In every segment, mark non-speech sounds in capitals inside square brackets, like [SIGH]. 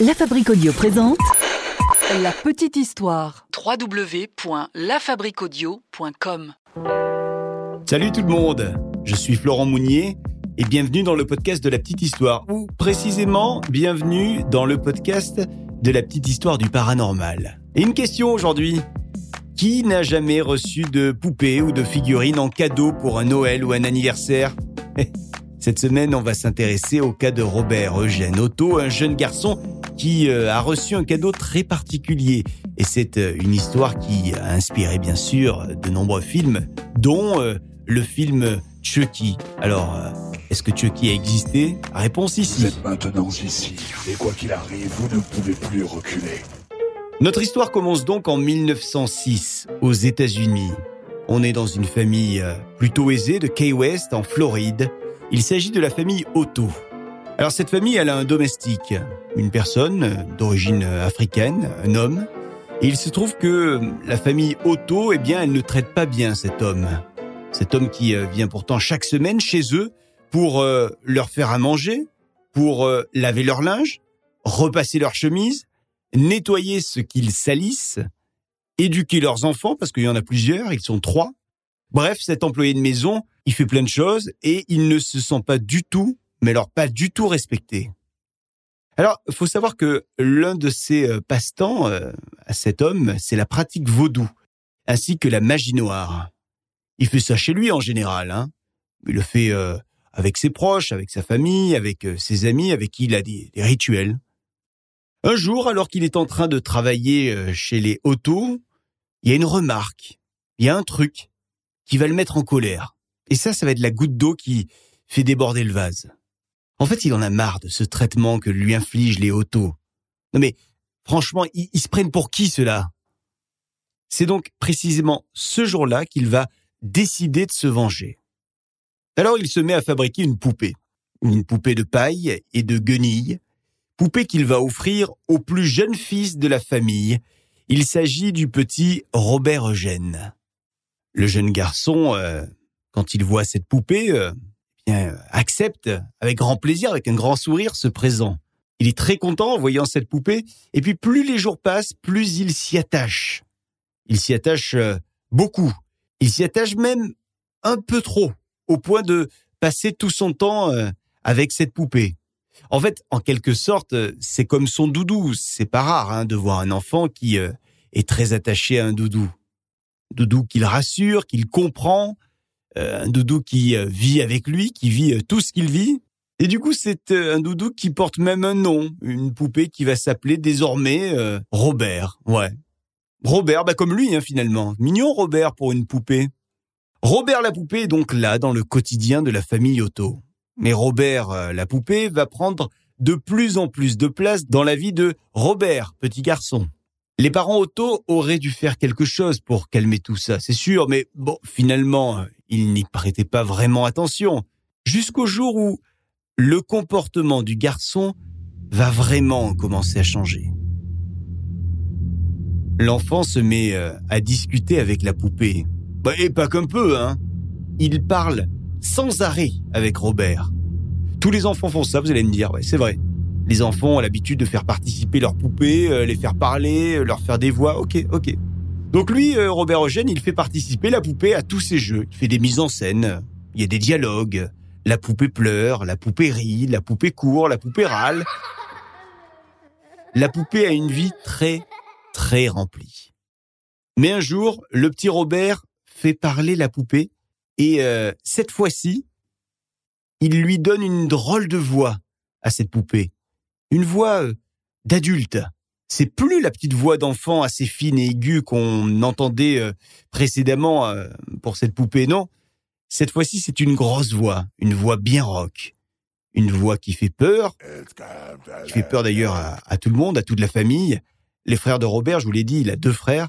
La Fabrique Audio présente La petite histoire. www.lafabriquaudio.com Salut tout le monde, je suis Florent Mounier et bienvenue dans le podcast de la petite histoire, ou précisément bienvenue dans le podcast de la petite histoire du paranormal. Et une question aujourd'hui, qui n'a jamais reçu de poupée ou de figurine en cadeau pour un Noël ou un anniversaire? Cette semaine, on va s'intéresser au cas de Robert Eugène Otto, un jeune garçon qui euh, a reçu un cadeau très particulier. Et c'est euh, une histoire qui a inspiré bien sûr de nombreux films, dont euh, le film Chucky. Alors, est-ce que Chucky a existé? Réponse Vous ici. êtes maintenant ici, et quoi qu'il arrive, vous ne pouvez plus reculer. Notre histoire commence donc en 1906, aux États-Unis. On est dans une famille plutôt aisée de Key West, en Floride. Il s'agit de la famille Otto. Alors cette famille, elle a un domestique, une personne d'origine africaine, un homme. Et il se trouve que la famille Otto, eh bien, elle ne traite pas bien cet homme. Cet homme qui euh, vient pourtant chaque semaine chez eux pour euh, leur faire à manger, pour euh, laver leur linge, repasser leur chemise, nettoyer ce qu'ils salissent, éduquer leurs enfants, parce qu'il y en a plusieurs, ils sont trois. Bref, cet employé de maison, il fait plein de choses et il ne se sent pas du tout mais alors pas du tout respecté. Alors, il faut savoir que l'un de ses euh, passe-temps euh, à cet homme, c'est la pratique vaudou, ainsi que la magie noire. Il fait ça chez lui en général. Hein. Il le fait euh, avec ses proches, avec sa famille, avec ses amis, avec qui il a des, rituels. Un jour, alors qu'il est en train de travailler chez les autos, il y a une remarque, il y a un truc qui va le mettre en colère. Et ça, ça va être la goutte d'eau qui fait déborder le vase. En fait, il en a marre de ce traitement que lui infligent les autos. Non mais, franchement, ils, se prennent pour qui ceux-là? C'est donc précisément ce jour-là qu'il va décider de se venger. Alors il se met à fabriquer une poupée. Une poupée de paille et de guenilles. Poupée qu'il va offrir au plus jeune fils de la famille. Il s'agit du petit Robert Eugène. Le jeune garçon, euh, quand il voit cette poupée, euh, accepte avec grand plaisir, avec un grand sourire, ce présent. Il est très content en voyant cette poupée, et puis plus les jours passent, plus il s'y attache. Il s'y attache euh, beaucoup. Il s'y attache même un peu trop, au point de passer tout son temps euh, avec cette poupée. En fait, en quelque sorte, euh, c'est comme son doudou. C'est pas rare hein, de voir un enfant qui est très attaché à un doudou. Doudou qu'il rassure, qu'il comprend, un doudou qui euh, vit avec lui, qui vit euh, tout ce qu'il vit. Et du coup, c'est euh, un doudou qui porte même un nom, une poupée qui va s'appeler désormais euh, Robert. Ouais. Robert, bah comme lui hein, finalement. Mignon Robert pour une poupée. Robert la poupée est donc là dans le quotidien de la famille Otto. Mais Robert euh, la poupée va prendre de plus en plus de place dans la vie de Robert, petit garçon. Les parents Otto auraient dû faire quelque chose pour calmer tout ça, c'est sûr, mais bon, finalement, ils n'y prêtaient pas vraiment attention. Jusqu'au jour où le comportement du garçon va vraiment commencer à changer. L'enfant se met euh, à discuter avec la poupée. Bah, et pas qu'un peu, hein. Il parle sans arrêt avec Robert. Tous les enfants font ça, vous allez me dire, ouais, c'est vrai. Les enfants ont l'habitude de faire participer leurs poupées, euh, les faire parler, euh, leur faire des voix, ok, ok. Donc lui, euh, Robert Eugène, il fait participer la poupée à tous ses jeux. Il fait des mises en scène, il y a des dialogues. La poupée pleure, la poupée rit, la poupée court, la poupée râle. La poupée a une vie très, très remplie. Mais un jour, le petit Robert fait parler la poupée et euh, cette fois-ci, il lui donne une drôle de voix à cette poupée. Une voix euh, d'adulte. C'est plus la petite voix d'enfant assez fine et aiguë qu'on entendait euh, précédemment euh, pour cette poupée, non. Cette fois-ci, c'est une grosse voix, une voix bien rock. Une voix qui fait peur, qui fait peur d'ailleurs à, tout le monde, à toute la famille. Les frères de Robert, je vous l'ai dit, il a deux frères.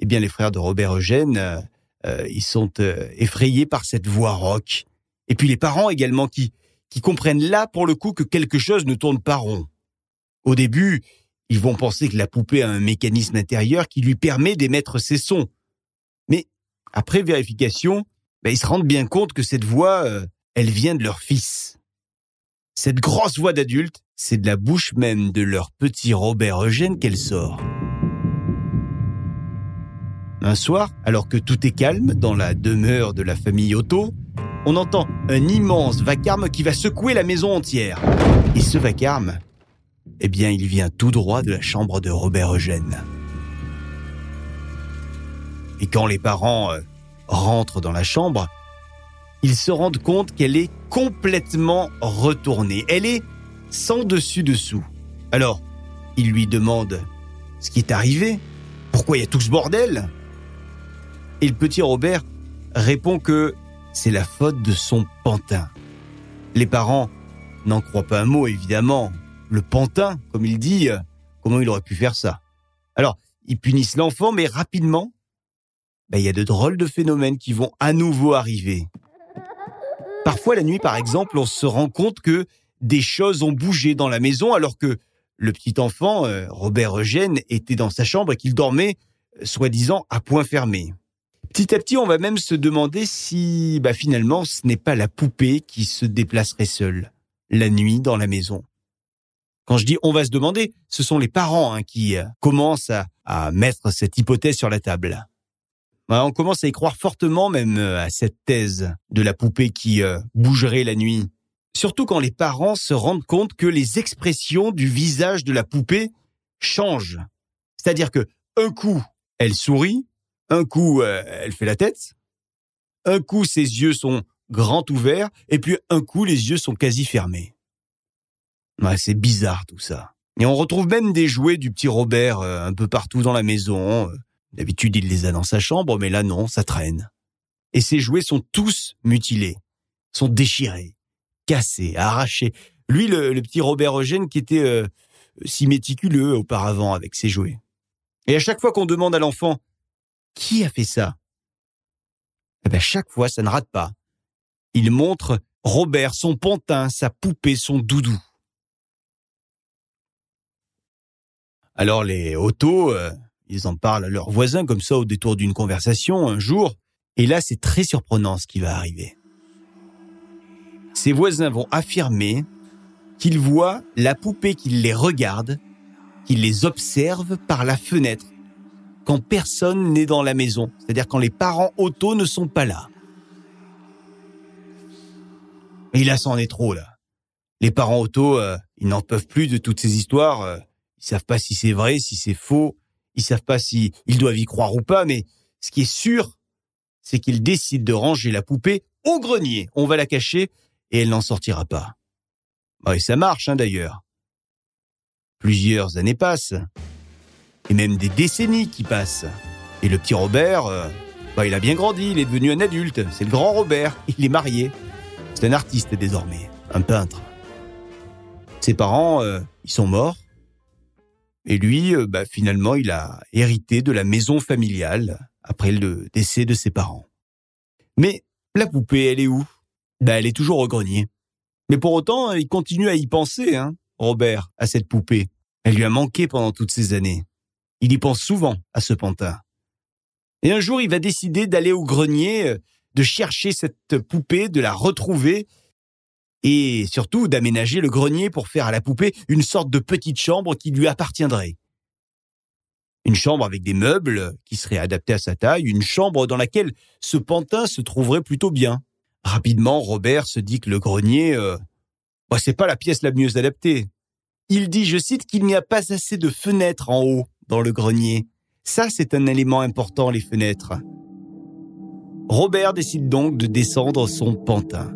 Eh bien, les frères de Robert Eugène, euh, euh, ils sont effrayés par cette voix rock. Et puis les parents également qui, qui comprennent là, pour le coup, que quelque chose ne tourne pas rond. Au début, ils vont penser que la poupée a un mécanisme intérieur qui lui permet d'émettre ses sons. Mais après vérification, ben, ils se rendent bien compte que cette voix, euh, elle vient de leur fils. Cette grosse voix d'adulte, c'est de la bouche même de leur petit Robert Eugène qu'elle sort. Un soir, alors que tout est calme dans la demeure de la famille Otto, on entend un immense vacarme qui va secouer la maison entière. Et ce vacarme, eh bien, il vient tout droit de la chambre de Robert Eugène. Et quand les parents euh, rentrent dans la chambre, ils se rendent compte qu'elle est complètement retournée. Elle est sans dessus-dessous. Alors, ils lui demandent ce qui est arrivé, pourquoi il y a tout ce bordel. Et le petit Robert répond que c'est la faute de son pantin. Les parents n'en croient pas un mot, évidemment. Le pantin, comme il dit, euh, comment il aurait pu faire ça Alors, ils punissent l'enfant, mais rapidement, ben, il y a de drôles de phénomènes qui vont à nouveau arriver. Parfois, la nuit, par exemple, on se rend compte que des choses ont bougé dans la maison alors que le petit enfant, euh, Robert Eugène, était dans sa chambre et qu'il dormait, euh, soi-disant, à point fermé. Petit à petit, on va même se demander si, bah, finalement, ce n'est pas la poupée qui se déplacerait seule, la nuit, dans la maison. Quand je dis on va se demander, ce sont les parents hein, qui euh, commencent à, mettre cette hypothèse sur la table. On commence à y croire fortement même à cette thèse de la poupée qui bougerait la nuit. Surtout quand les parents se rendent compte que les expressions du visage de la poupée changent. C'est-à-dire que un coup, elle sourit, un coup, euh, elle fait la tête, un coup, ses yeux sont grands ouverts, et puis un coup, les yeux sont quasi fermés. C'est bizarre tout ça. Et on retrouve même des jouets du petit Robert euh, un peu partout dans la maison. D'habitude, il les a dans sa chambre, mais là non, ça traîne. Et ces jouets sont tous mutilés, sont déchirés cassé, arraché. Lui, le, petit Robert Eugène qui était euh, si méticuleux auparavant avec ses jouets. Et à chaque fois qu'on demande à l'enfant qui a fait ça, eh ben chaque fois ça ne rate pas. Il montre Robert, son pantin, sa poupée, son doudou. Alors les autos, euh, ils en parlent à leurs voisins comme ça au détour d'une conversation un jour. Et là, c'est très surprenant ce qui va arriver ses voisins vont affirmer qu'ils voient la poupée qui les regarde, qui les observe par la fenêtre, quand personne n'est dans la maison, c'est-à-dire quand les parents auto ne sont pas là. Et là, c'en est trop, là. Les parents auto, euh, ils n'en peuvent plus de toutes ces histoires. Euh, ils savent pas si c'est vrai, si c'est faux. Ils savent pas si ils doivent y croire ou pas. Mais ce qui est sûr, c'est qu'ils décident de ranger la poupée au grenier. On va la cacher et elle n'en sortira pas. Bah, et ça marche hein, d'ailleurs. Plusieurs années passent, et même des décennies qui passent. Et le petit Robert, euh, bah, il a bien grandi, il est devenu un adulte, c'est le grand Robert, [LAUGHS] il est marié. C'est un artiste désormais, un peintre. Ses parents, euh, ils sont morts. Et lui, euh, bah, finalement, il a hérité de la maison familiale après le décès de ses parents. Mais la poupée, elle est où? Ben, elle est toujours au grenier. Mais pour autant, il continue à y penser, hein, Robert, à cette poupée. Elle lui a manqué pendant toutes ces années. Il y pense souvent à ce pantin. Et un jour, il va décider d'aller au grenier, euh, de chercher cette poupée, de la retrouver, et surtout d'aménager le grenier pour faire à la poupée une sorte de petite chambre qui lui appartiendrait. Une chambre avec des meubles qui seraient adaptés à sa taille, une chambre dans laquelle ce pantin se trouverait plutôt bien. Rapidement, Robert se dit que le grenier, euh, bah, c'est pas la pièce la mieux adaptée. Il dit, je cite, qu'il n'y a pas assez de fenêtres en haut dans le grenier. Ça, c'est un élément important, les fenêtres. Robert décide donc de descendre son pantin.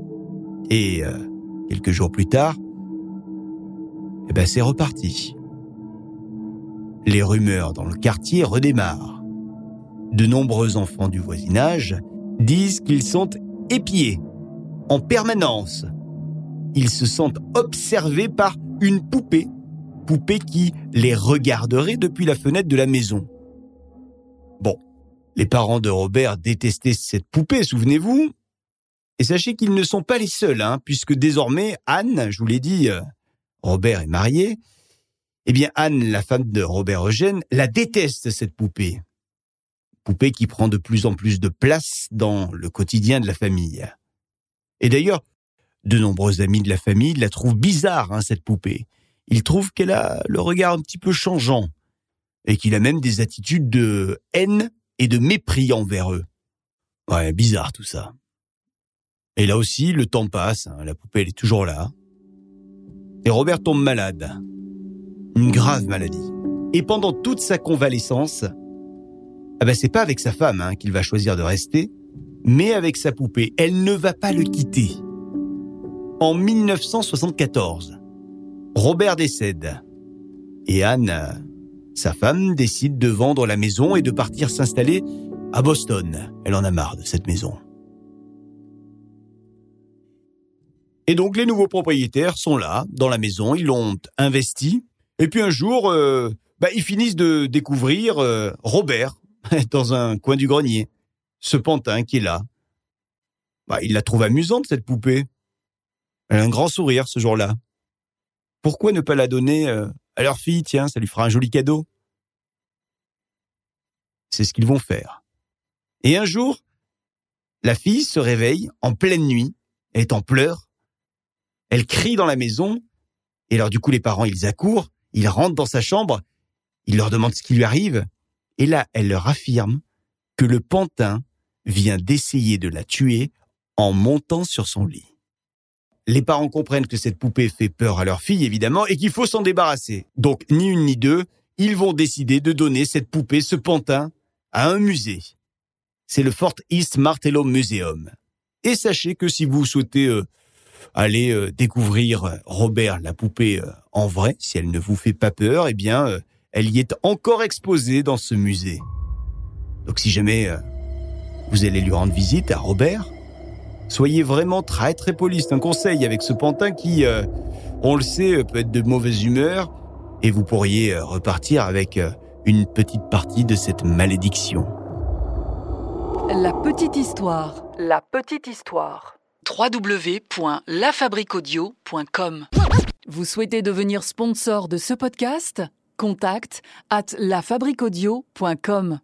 Et euh, quelques jours plus tard, eh ben, c'est reparti. Les rumeurs dans le quartier redémarrent. De nombreux enfants du voisinage disent qu'ils sont épiés en permanence. Ils se sentent observés par une poupée, poupée qui les regarderait depuis la fenêtre de la maison. Bon, les parents de Robert détestaient cette poupée, souvenez-vous. Et sachez qu'ils ne sont pas les seuls, hein, puisque désormais Anne, je vous l'ai dit, euh, Robert est marié. Eh bien Anne, la femme de Robert Eugène, la déteste cette poupée poupée qui prend de plus en plus de place dans le quotidien de la famille. Et d'ailleurs, De nombreux amis de la famille la trouvent bizarre, hein, cette poupée. Ils trouvent qu'elle a le regard un petit peu changeant et qu'il a même des attitudes de haine et de mépris envers eux. Ouais, bizarre tout ça. Et là aussi, le temps passe, hein, la poupée elle est toujours là. Et Robert tombe malade. Une grave maladie. Et pendant toute sa convalescence, ah ben c'est pas avec sa femme hein, qu'il va choisir de rester, mais avec sa poupée. Elle ne va pas le quitter. En 1974, Robert décède. Et Anne, sa femme, décide de vendre la maison et de partir s'installer à Boston. Elle en a marre de cette maison. Et donc les nouveaux propriétaires sont là, dans la maison, ils l'ont investi. Et puis un jour, euh, bah, ils finissent de découvrir euh, Robert [LAUGHS] dans un coin du grenier. Ce pantin qui est là. Bah, il la trouve amusante, cette poupée. Elle a un grand sourire ce jour-là. Pourquoi ne pas la donner euh, à leur fille? Tiens, ça lui fera un joli cadeau. C'est ce qu'ils vont faire. Et un jour, la fille se réveille en pleine nuit, elle est en pleurs, elle crie dans la maison, et alors du coup les parents ils accourent, ils rentrent dans sa chambre, ils leur demandent ce qui lui arrive, et là elle leur affirme que le pantin vient d'essayer de la tuer en montant sur son lit. Les parents comprennent que cette poupée fait peur à leur fille, évidemment, et qu'il faut s'en débarrasser. Donc, ni une ni deux, ils vont décider de donner cette poupée, ce pantin, à un musée. C'est le Fort East Martello Museum. Et sachez que si vous souhaitez euh, aller euh, découvrir euh, Robert la poupée euh, en vrai, si elle ne vous fait pas peur, eh bien, elle y est encore exposée dans ce musée. Donc si jamais vous allez lui rendre visite à Robert, soyez vraiment très très poli. C'est un conseil avec ce pantin qui, on le sait, peut être de mauvaise humeur et vous pourriez repartir avec une petite partie de cette malédiction. La petite histoire. La petite histoire www.lafabriquaudio.com. Vous souhaitez devenir sponsor de ce podcast? Contact at lafabriquaudio.com.